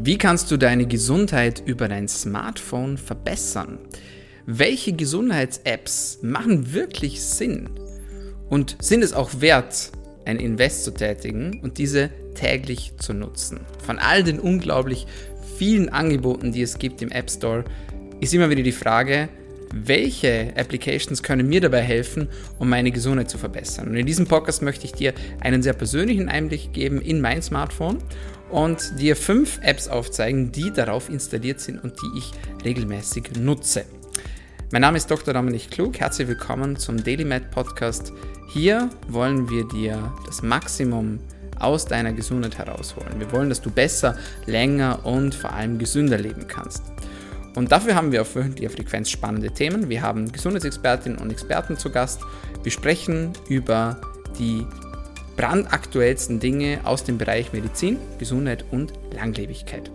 Wie kannst du deine Gesundheit über dein Smartphone verbessern? Welche Gesundheits-Apps machen wirklich Sinn? Und sind es auch wert, ein Invest zu tätigen und diese täglich zu nutzen? Von all den unglaublich vielen Angeboten, die es gibt im App Store, ist immer wieder die Frage, welche Applications können mir dabei helfen, um meine Gesundheit zu verbessern. Und in diesem Podcast möchte ich dir einen sehr persönlichen Einblick geben in mein Smartphone und dir fünf Apps aufzeigen, die darauf installiert sind und die ich regelmäßig nutze. Mein Name ist Dr. Dominik Klug. Herzlich willkommen zum DailyMed Podcast. Hier wollen wir dir das Maximum aus deiner Gesundheit herausholen. Wir wollen, dass du besser, länger und vor allem gesünder leben kannst. Und dafür haben wir auf wöchentlicher Frequenz spannende Themen. Wir haben Gesundheitsexpertinnen und Experten zu Gast. Wir sprechen über die brandaktuellsten Dinge aus dem Bereich Medizin, Gesundheit und Langlebigkeit.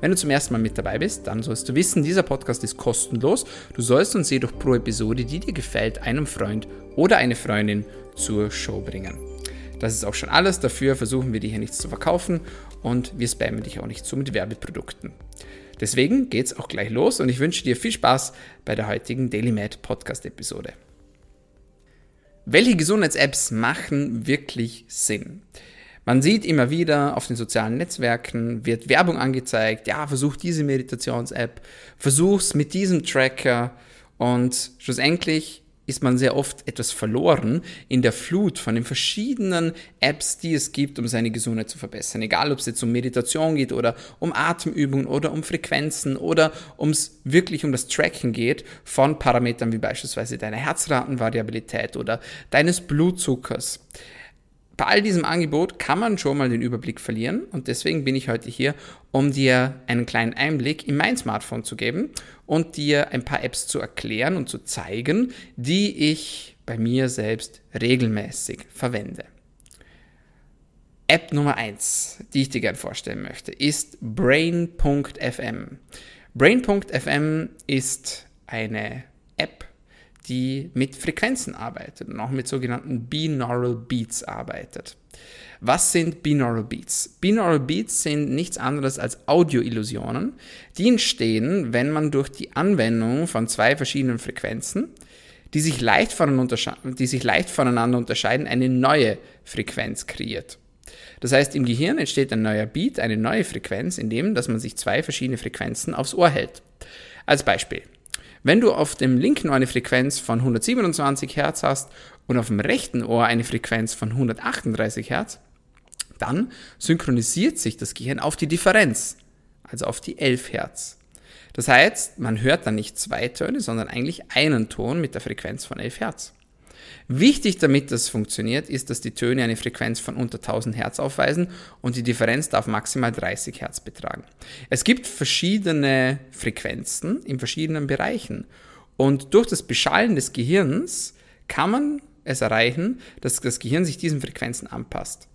Wenn du zum ersten Mal mit dabei bist, dann sollst du wissen, dieser Podcast ist kostenlos. Du sollst uns jedoch pro Episode, die dir gefällt, einem Freund oder eine Freundin zur Show bringen. Das ist auch schon alles. Dafür versuchen wir dir hier nichts zu verkaufen und wir spammen dich auch nicht zu mit Werbeprodukten. Deswegen geht's auch gleich los und ich wünsche dir viel Spaß bei der heutigen DailyMed Podcast Episode. Welche Gesundheits-Apps machen wirklich Sinn? Man sieht immer wieder auf den sozialen Netzwerken, wird Werbung angezeigt, ja, versuch diese Meditations-App, versuch's mit diesem Tracker und schlussendlich ist man sehr oft etwas verloren in der Flut von den verschiedenen Apps, die es gibt, um seine Gesundheit zu verbessern. Egal, ob es jetzt um Meditation geht oder um Atemübungen oder um Frequenzen oder ums wirklich um das Tracken geht von Parametern wie beispielsweise deiner Herzratenvariabilität oder deines Blutzuckers bei all diesem Angebot kann man schon mal den Überblick verlieren und deswegen bin ich heute hier, um dir einen kleinen Einblick in mein Smartphone zu geben und dir ein paar Apps zu erklären und zu zeigen, die ich bei mir selbst regelmäßig verwende. App Nummer 1, die ich dir gerne vorstellen möchte, ist Brain.fm. Brain.fm ist eine App, die mit Frequenzen arbeitet und auch mit sogenannten Binaural Beats arbeitet. Was sind Binaural Beats? Binaural Beats sind nichts anderes als Audioillusionen, die entstehen, wenn man durch die Anwendung von zwei verschiedenen Frequenzen, die sich leicht voneinander, die sich leicht voneinander unterscheiden, eine neue Frequenz kreiert. Das heißt, im Gehirn entsteht ein neuer Beat, eine neue Frequenz, indem dass man sich zwei verschiedene Frequenzen aufs Ohr hält. Als Beispiel. Wenn du auf dem linken Ohr eine Frequenz von 127 Hertz hast und auf dem rechten Ohr eine Frequenz von 138 Hertz, dann synchronisiert sich das Gehirn auf die Differenz, also auf die 11 Hertz. Das heißt, man hört dann nicht zwei Töne, sondern eigentlich einen Ton mit der Frequenz von 11 Hertz. Wichtig, damit das funktioniert, ist, dass die Töne eine Frequenz von unter 1000 Hertz aufweisen und die Differenz darf maximal 30 Hertz betragen. Es gibt verschiedene Frequenzen in verschiedenen Bereichen und durch das Beschallen des Gehirns kann man es erreichen, dass das Gehirn sich diesen Frequenzen anpasst.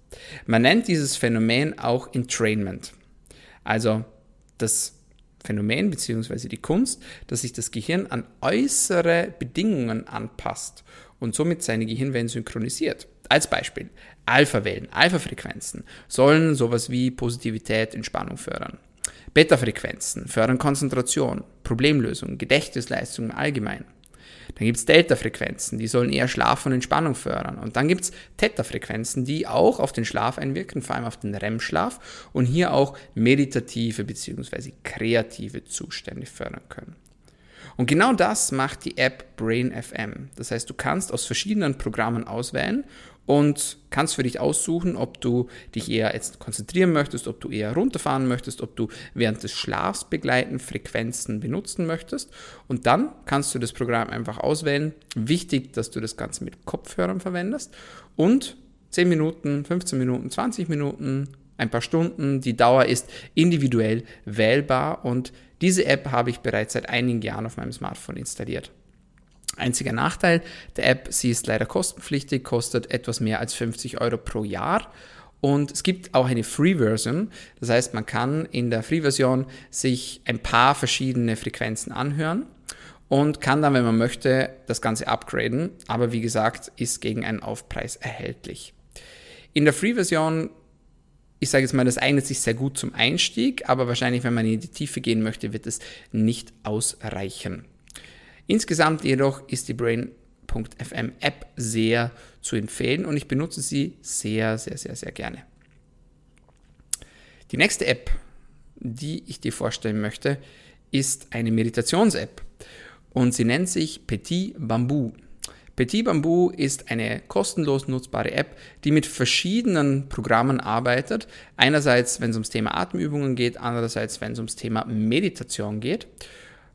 Man nennt dieses Phänomen auch Entrainment. Also das Phänomen bzw. die Kunst, dass sich das Gehirn an äußere Bedingungen anpasst und somit seine Gehirnwellen synchronisiert. Als Beispiel, Alpha-Wellen, Alpha-Frequenzen sollen sowas wie Positivität, Entspannung fördern. Beta-Frequenzen fördern Konzentration, Problemlösung, Gedächtnisleistung im Allgemeinen. Dann gibt es Delta-Frequenzen, die sollen eher Schlaf und Entspannung fördern. Und dann gibt es Theta-Frequenzen, die auch auf den Schlaf einwirken, vor allem auf den REM-Schlaf und hier auch meditative bzw. kreative Zustände fördern können. Und genau das macht die App Brain FM. Das heißt, du kannst aus verschiedenen Programmen auswählen und kannst für dich aussuchen, ob du dich eher jetzt konzentrieren möchtest, ob du eher runterfahren möchtest, ob du während des Schlafs begleiten Frequenzen benutzen möchtest. Und dann kannst du das Programm einfach auswählen. Wichtig, dass du das Ganze mit Kopfhörern verwendest und 10 Minuten, 15 Minuten, 20 Minuten, ein paar Stunden. Die Dauer ist individuell wählbar und diese App habe ich bereits seit einigen Jahren auf meinem Smartphone installiert. Einziger Nachteil der App, sie ist leider kostenpflichtig, kostet etwas mehr als 50 Euro pro Jahr. Und es gibt auch eine Free-Version. Das heißt, man kann in der Free-Version sich ein paar verschiedene Frequenzen anhören und kann dann, wenn man möchte, das Ganze upgraden. Aber wie gesagt, ist gegen einen Aufpreis erhältlich. In der Free-Version ich sage jetzt mal, das eignet sich sehr gut zum Einstieg, aber wahrscheinlich, wenn man in die Tiefe gehen möchte, wird es nicht ausreichen. Insgesamt jedoch ist die Brain.fm App sehr zu empfehlen und ich benutze sie sehr, sehr, sehr, sehr gerne. Die nächste App, die ich dir vorstellen möchte, ist eine Meditations-App und sie nennt sich Petit Bamboo. Petit Bamboo ist eine kostenlos nutzbare App, die mit verschiedenen Programmen arbeitet. Einerseits, wenn es ums Thema Atemübungen geht, andererseits, wenn es ums Thema Meditation geht.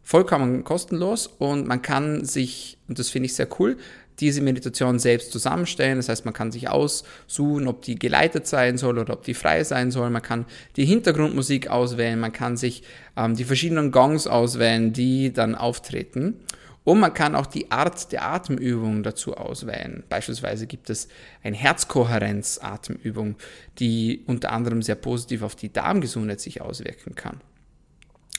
Vollkommen kostenlos und man kann sich, und das finde ich sehr cool, diese Meditation selbst zusammenstellen. Das heißt, man kann sich aussuchen, ob die geleitet sein soll oder ob die frei sein soll. Man kann die Hintergrundmusik auswählen, man kann sich ähm, die verschiedenen Gongs auswählen, die dann auftreten. Und man kann auch die Art der Atemübung dazu auswählen. Beispielsweise gibt es eine Herzkohärenz-Atemübung, die unter anderem sehr positiv auf die Darmgesundheit sich auswirken kann.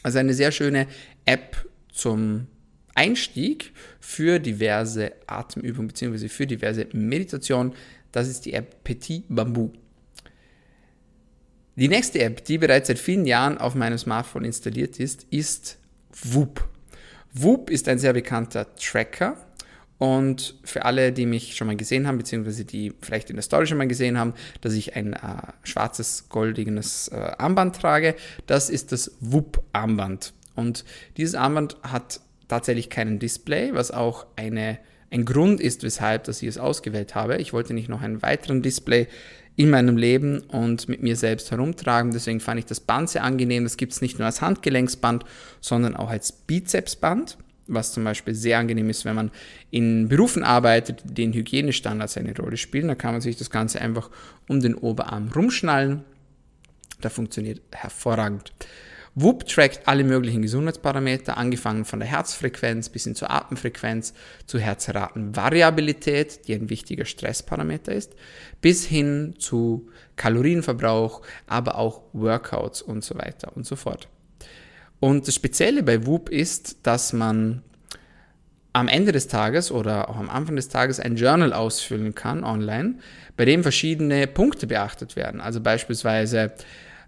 Also eine sehr schöne App zum Einstieg für diverse Atemübungen bzw. für diverse Meditationen. Das ist die App Petit Bamboo. Die nächste App, die bereits seit vielen Jahren auf meinem Smartphone installiert ist, ist Whoop. Whoop ist ein sehr bekannter Tracker und für alle, die mich schon mal gesehen haben, beziehungsweise die vielleicht in der Story schon mal gesehen haben, dass ich ein äh, schwarzes, goldiges äh, Armband trage, das ist das Whoop-Armband. Und dieses Armband hat tatsächlich keinen Display, was auch eine, ein Grund ist, weshalb dass ich es ausgewählt habe. Ich wollte nicht noch einen weiteren Display in meinem Leben und mit mir selbst herumtragen. Deswegen fand ich das Band sehr angenehm. Das gibt es nicht nur als Handgelenksband, sondern auch als Bizepsband, was zum Beispiel sehr angenehm ist, wenn man in Berufen arbeitet, denen Hygienestandards eine Rolle spielen. Da kann man sich das Ganze einfach um den Oberarm rumschnallen. Da funktioniert hervorragend. WUP trackt alle möglichen Gesundheitsparameter, angefangen von der Herzfrequenz bis hin zur Atemfrequenz, zur Herzratenvariabilität, die ein wichtiger Stressparameter ist, bis hin zu Kalorienverbrauch, aber auch Workouts und so weiter und so fort. Und das Spezielle bei WUP ist, dass man am Ende des Tages oder auch am Anfang des Tages ein Journal ausfüllen kann online, bei dem verschiedene Punkte beachtet werden. Also beispielsweise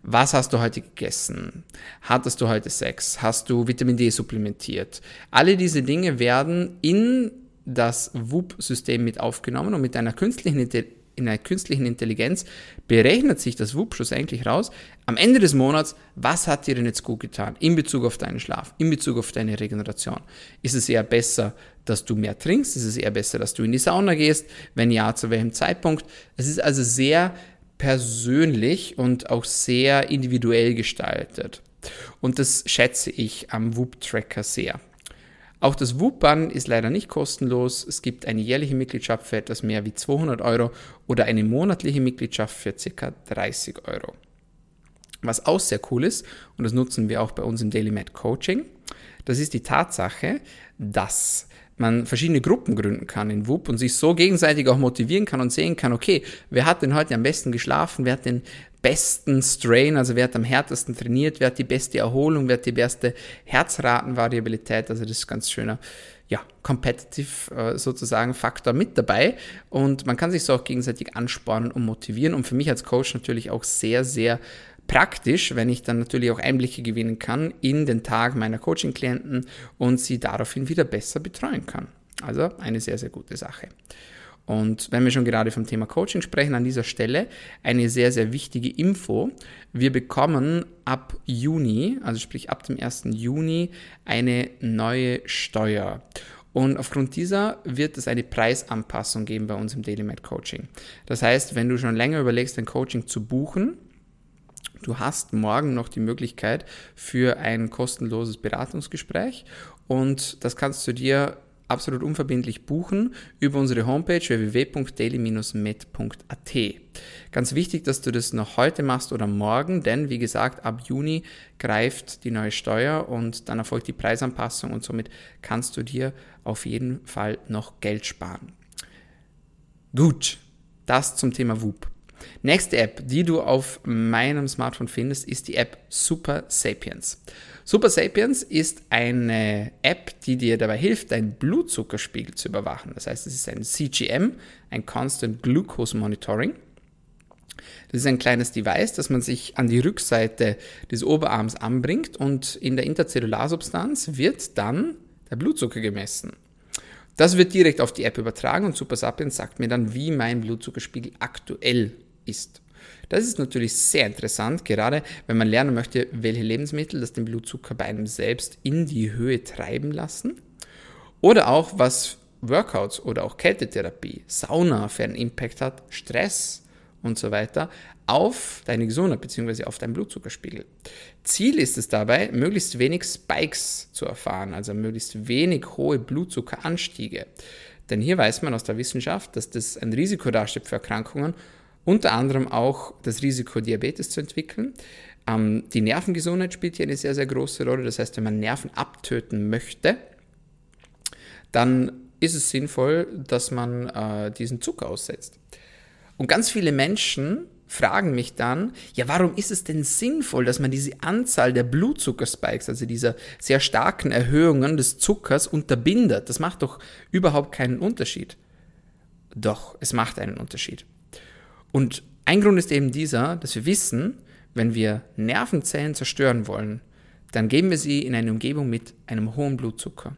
was hast du heute gegessen? Hattest du heute Sex? Hast du Vitamin D supplementiert? Alle diese Dinge werden in das WUP-System mit aufgenommen und mit einer künstlichen Intelligenz in einer künstlichen Intelligenz berechnet sich das WUP schlussendlich raus, am Ende des Monats, was hat dir denn jetzt gut getan in Bezug auf deinen Schlaf, in Bezug auf deine Regeneration? Ist es eher besser, dass du mehr trinkst? Ist es eher besser, dass du in die Sauna gehst? Wenn ja, zu welchem Zeitpunkt? Es ist also sehr persönlich und auch sehr individuell gestaltet. Und das schätze ich am Whoop-Tracker sehr. Auch das Whoop-Band ist leider nicht kostenlos. Es gibt eine jährliche Mitgliedschaft für etwas mehr wie 200 Euro oder eine monatliche Mitgliedschaft für ca. 30 Euro. Was auch sehr cool ist, und das nutzen wir auch bei uns im Daily Med Coaching, das ist die Tatsache, dass man verschiedene Gruppen gründen kann in WUP und sich so gegenseitig auch motivieren kann und sehen kann, okay, wer hat denn heute am besten geschlafen, wer hat den besten Strain, also wer hat am härtesten trainiert, wer hat die beste Erholung, wer hat die beste Herzratenvariabilität, also das ist ganz schöner, ja, competitive äh, sozusagen Faktor mit dabei. Und man kann sich so auch gegenseitig anspornen und motivieren und für mich als Coach natürlich auch sehr, sehr praktisch, wenn ich dann natürlich auch Einblicke gewinnen kann in den Tag meiner Coaching-Klienten und sie daraufhin wieder besser betreuen kann. Also eine sehr, sehr gute Sache. Und wenn wir schon gerade vom Thema Coaching sprechen, an dieser Stelle eine sehr, sehr wichtige Info. Wir bekommen ab Juni, also sprich ab dem 1. Juni, eine neue Steuer. Und aufgrund dieser wird es eine Preisanpassung geben bei uns im Daily Med Coaching. Das heißt, wenn du schon länger überlegst, ein Coaching zu buchen, Du hast morgen noch die Möglichkeit für ein kostenloses Beratungsgespräch und das kannst du dir absolut unverbindlich buchen über unsere Homepage www.daily-med.at. Ganz wichtig, dass du das noch heute machst oder morgen, denn wie gesagt, ab Juni greift die neue Steuer und dann erfolgt die Preisanpassung und somit kannst du dir auf jeden Fall noch Geld sparen. Gut, das zum Thema WUP. Nächste App, die du auf meinem Smartphone findest, ist die App Super Sapiens. Super Sapiens ist eine App, die dir dabei hilft, deinen Blutzuckerspiegel zu überwachen. Das heißt, es ist ein CGM, ein Constant Glucose Monitoring. Das ist ein kleines Device, das man sich an die Rückseite des Oberarms anbringt und in der Interzellarsubstanz wird dann der Blutzucker gemessen. Das wird direkt auf die App übertragen und Super Sapiens sagt mir dann, wie mein Blutzuckerspiegel aktuell ist. Das ist natürlich sehr interessant, gerade wenn man lernen möchte, welche Lebensmittel das den Blutzucker bei einem selbst in die Höhe treiben lassen. Oder auch, was Workouts oder auch Kältetherapie, Sauna für einen Impact hat, Stress und so weiter auf deine Gesundheit bzw. auf deinen Blutzuckerspiegel. Ziel ist es dabei, möglichst wenig Spikes zu erfahren, also möglichst wenig hohe Blutzuckeranstiege. Denn hier weiß man aus der Wissenschaft, dass das ein Risiko darstellt für Erkrankungen unter anderem auch das Risiko, Diabetes zu entwickeln. Ähm, die Nervengesundheit spielt hier eine sehr, sehr große Rolle. Das heißt, wenn man Nerven abtöten möchte, dann ist es sinnvoll, dass man äh, diesen Zucker aussetzt. Und ganz viele Menschen fragen mich dann, ja, warum ist es denn sinnvoll, dass man diese Anzahl der Blutzuckerspikes, also dieser sehr starken Erhöhungen des Zuckers unterbindet? Das macht doch überhaupt keinen Unterschied. Doch, es macht einen Unterschied. Und ein Grund ist eben dieser, dass wir wissen, wenn wir Nervenzellen zerstören wollen, dann geben wir sie in eine Umgebung mit einem hohen Blutzucker.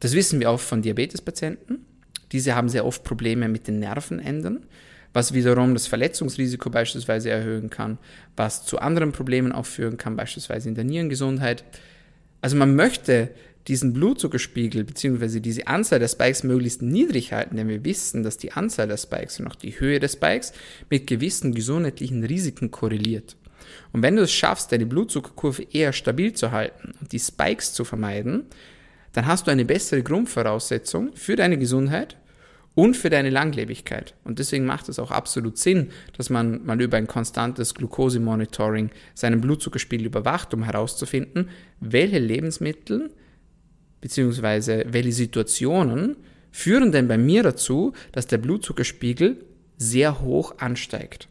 Das wissen wir auch von Diabetespatienten. Diese haben sehr oft Probleme mit den Nervenenden, was wiederum das Verletzungsrisiko beispielsweise erhöhen kann, was zu anderen Problemen auch führen kann, beispielsweise in der Nierengesundheit. Also man möchte diesen Blutzuckerspiegel bzw. diese Anzahl der Spikes möglichst niedrig halten, denn wir wissen, dass die Anzahl der Spikes und auch die Höhe des Spikes mit gewissen gesundheitlichen Risiken korreliert. Und wenn du es schaffst, deine Blutzuckerkurve eher stabil zu halten und die Spikes zu vermeiden, dann hast du eine bessere Grundvoraussetzung für deine Gesundheit und für deine Langlebigkeit. Und deswegen macht es auch absolut Sinn, dass man mal über ein konstantes Glukosemonitoring seinen Blutzuckerspiegel überwacht, um herauszufinden, welche Lebensmittel beziehungsweise welche Situationen führen denn bei mir dazu, dass der Blutzuckerspiegel sehr hoch ansteigt.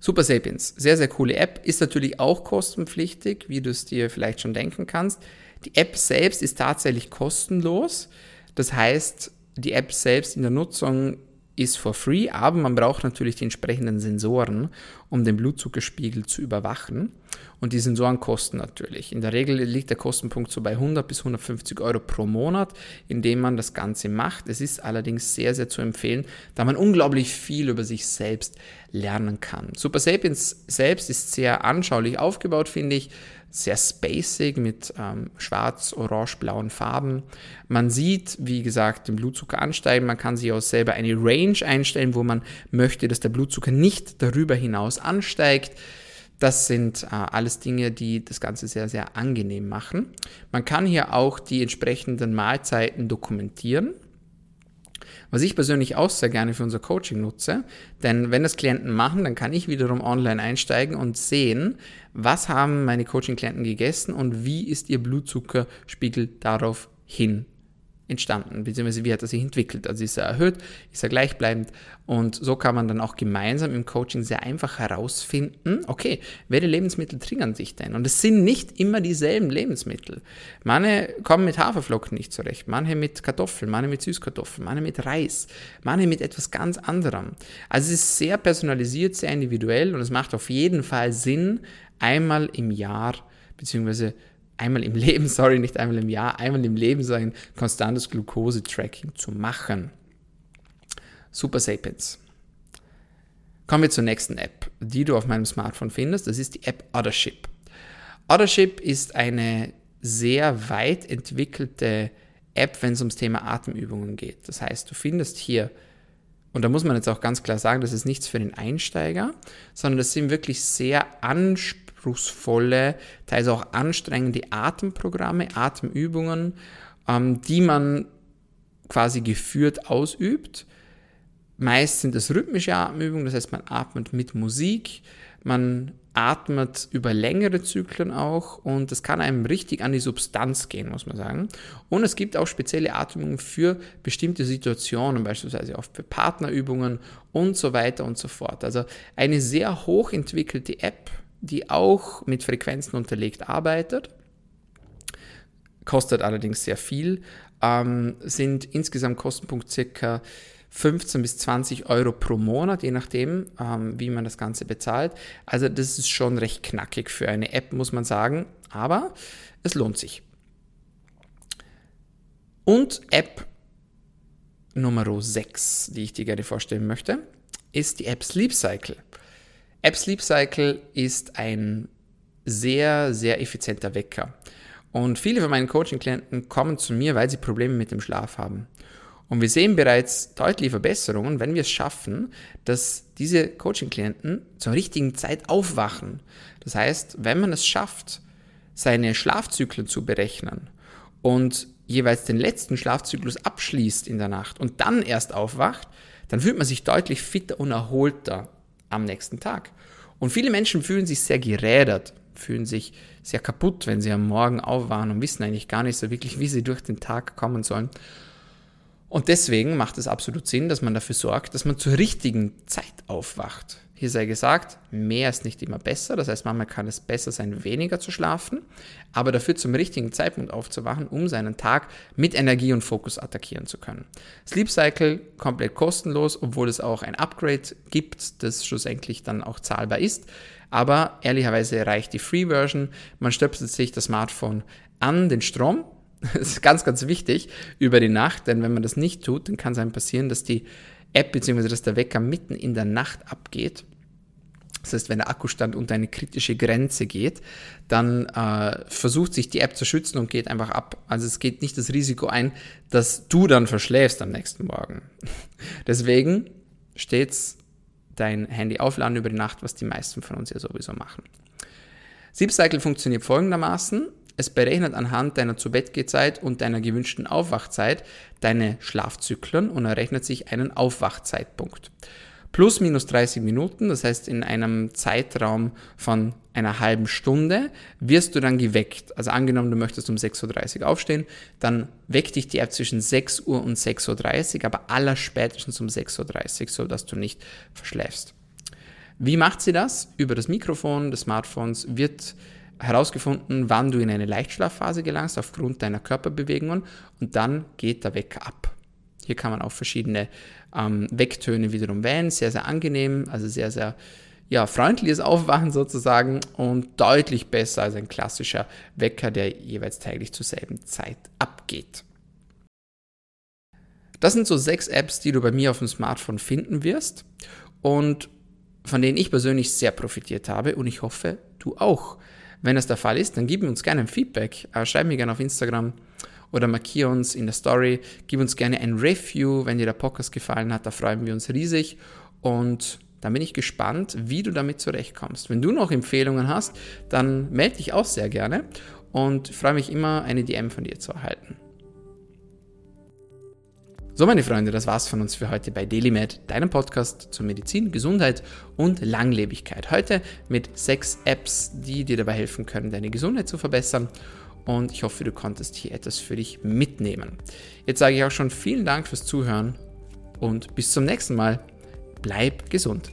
Super Sapiens, sehr, sehr coole App, ist natürlich auch kostenpflichtig, wie du es dir vielleicht schon denken kannst. Die App selbst ist tatsächlich kostenlos. Das heißt, die App selbst in der Nutzung ist for free, aber man braucht natürlich die entsprechenden Sensoren, um den Blutzuckerspiegel zu überwachen. Und die Sensoren kosten natürlich. In der Regel liegt der Kostenpunkt so bei 100 bis 150 Euro pro Monat, indem man das Ganze macht. Es ist allerdings sehr, sehr zu empfehlen, da man unglaublich viel über sich selbst lernen kann. Super Sapiens selbst ist sehr anschaulich aufgebaut, finde ich sehr spacig mit ähm, schwarz, orange, blauen Farben. Man sieht, wie gesagt, den Blutzucker ansteigen. Man kann sich auch selber eine Range einstellen, wo man möchte, dass der Blutzucker nicht darüber hinaus ansteigt. Das sind äh, alles Dinge, die das Ganze sehr, sehr angenehm machen. Man kann hier auch die entsprechenden Mahlzeiten dokumentieren. Was ich persönlich auch sehr gerne für unser Coaching nutze, denn wenn das Klienten machen, dann kann ich wiederum online einsteigen und sehen, was haben meine Coaching-Klienten gegessen und wie ist ihr Blutzuckerspiegel darauf hin entstanden, beziehungsweise wie hat er sich entwickelt. Also ist er erhöht, ist er gleichbleibend und so kann man dann auch gemeinsam im Coaching sehr einfach herausfinden, okay, welche Lebensmittel triggern sich denn? Und es sind nicht immer dieselben Lebensmittel. Manche kommen mit Haferflocken nicht zurecht, manche mit Kartoffeln, manche mit Süßkartoffeln, manche mit Reis, manche mit etwas ganz anderem. Also es ist sehr personalisiert, sehr individuell und es macht auf jeden Fall Sinn, einmal im Jahr beziehungsweise einmal im Leben, sorry, nicht einmal im Jahr, einmal im Leben so ein konstantes Glucose-Tracking zu machen. Super Sapiens. Kommen wir zur nächsten App, die du auf meinem Smartphone findest. Das ist die App Othership. Othership ist eine sehr weit entwickelte App, wenn es ums Thema Atemübungen geht. Das heißt, du findest hier, und da muss man jetzt auch ganz klar sagen, das ist nichts für den Einsteiger, sondern das sind wirklich sehr anspruchsvolle anspruchsvolle, teils auch anstrengende Atemprogramme, Atemübungen, ähm, die man quasi geführt ausübt. Meist sind es rhythmische Atemübungen, das heißt, man atmet mit Musik, man atmet über längere Zyklen auch und es kann einem richtig an die Substanz gehen, muss man sagen. Und es gibt auch spezielle Atmungen für bestimmte Situationen, beispielsweise auch für Partnerübungen und so weiter und so fort. Also eine sehr hochentwickelte App, die auch mit Frequenzen unterlegt arbeitet, kostet allerdings sehr viel, ähm, sind insgesamt Kostenpunkt circa 15 bis 20 Euro pro Monat, je nachdem, ähm, wie man das Ganze bezahlt. Also das ist schon recht knackig für eine App, muss man sagen, aber es lohnt sich. Und App Nummer 6, die ich dir gerne vorstellen möchte, ist die App Sleep Cycle. App Sleep Cycle ist ein sehr, sehr effizienter Wecker. Und viele von meinen Coaching-Klienten kommen zu mir, weil sie Probleme mit dem Schlaf haben. Und wir sehen bereits deutliche Verbesserungen, wenn wir es schaffen, dass diese Coaching-Klienten zur richtigen Zeit aufwachen. Das heißt, wenn man es schafft, seine Schlafzyklen zu berechnen und jeweils den letzten Schlafzyklus abschließt in der Nacht und dann erst aufwacht, dann fühlt man sich deutlich fitter und erholter am nächsten Tag. Und viele Menschen fühlen sich sehr gerädert, fühlen sich sehr kaputt, wenn sie am Morgen aufwachen und wissen eigentlich gar nicht so wirklich, wie sie durch den Tag kommen sollen. Und deswegen macht es absolut Sinn, dass man dafür sorgt, dass man zur richtigen Zeit aufwacht. Hier sei gesagt, mehr ist nicht immer besser. Das heißt, manchmal kann es besser sein, weniger zu schlafen, aber dafür zum richtigen Zeitpunkt aufzuwachen, um seinen Tag mit Energie und Fokus attackieren zu können. Sleep Cycle komplett kostenlos, obwohl es auch ein Upgrade gibt, das schlussendlich dann auch zahlbar ist. Aber ehrlicherweise reicht die Free Version. Man stöpselt sich das Smartphone an den Strom, das ist ganz, ganz wichtig über die Nacht, denn wenn man das nicht tut, dann kann es einem passieren, dass die App bzw. dass der Wecker mitten in der Nacht abgeht. Das heißt, wenn der Akkustand unter eine kritische Grenze geht, dann äh, versucht sich die App zu schützen und geht einfach ab. Also es geht nicht das Risiko ein, dass du dann verschläfst am nächsten Morgen. Deswegen stets dein Handy aufladen über die Nacht, was die meisten von uns ja sowieso machen. Sleep Cycle funktioniert folgendermaßen. Es berechnet anhand deiner Zu-Bett-Gehzeit und deiner gewünschten Aufwachzeit deine Schlafzyklen und errechnet sich einen Aufwachzeitpunkt. Plus minus 30 Minuten, das heißt in einem Zeitraum von einer halben Stunde wirst du dann geweckt. Also angenommen, du möchtest um 6.30 Uhr aufstehen, dann weckt dich die App zwischen 6 Uhr und 6.30 Uhr, aber aller spätestens um 6.30 Uhr, sodass du nicht verschläfst. Wie macht sie das? Über das Mikrofon des Smartphones wird herausgefunden, wann du in eine Leichtschlafphase gelangst aufgrund deiner Körperbewegungen und dann geht der Wecker ab. Hier kann man auch verschiedene ähm, Wecktöne wiederum wählen, sehr, sehr angenehm, also sehr, sehr ja, freundliches Aufwachen sozusagen und deutlich besser als ein klassischer Wecker, der jeweils täglich zur selben Zeit abgeht. Das sind so sechs Apps, die du bei mir auf dem Smartphone finden wirst und von denen ich persönlich sehr profitiert habe und ich hoffe, du auch. Wenn das der Fall ist, dann gib uns gerne ein Feedback. Äh, schreib mir gerne auf Instagram oder markiere uns in der Story. Gib uns gerne ein Review, wenn dir der Podcast gefallen hat. Da freuen wir uns riesig. Und dann bin ich gespannt, wie du damit zurechtkommst. Wenn du noch Empfehlungen hast, dann melde dich auch sehr gerne und freue mich immer, eine DM von dir zu erhalten. So, meine Freunde, das war's von uns für heute bei DailyMed, deinem Podcast zur Medizin, Gesundheit und Langlebigkeit. Heute mit sechs Apps, die dir dabei helfen können, deine Gesundheit zu verbessern. Und ich hoffe, du konntest hier etwas für dich mitnehmen. Jetzt sage ich auch schon vielen Dank fürs Zuhören und bis zum nächsten Mal. Bleib gesund.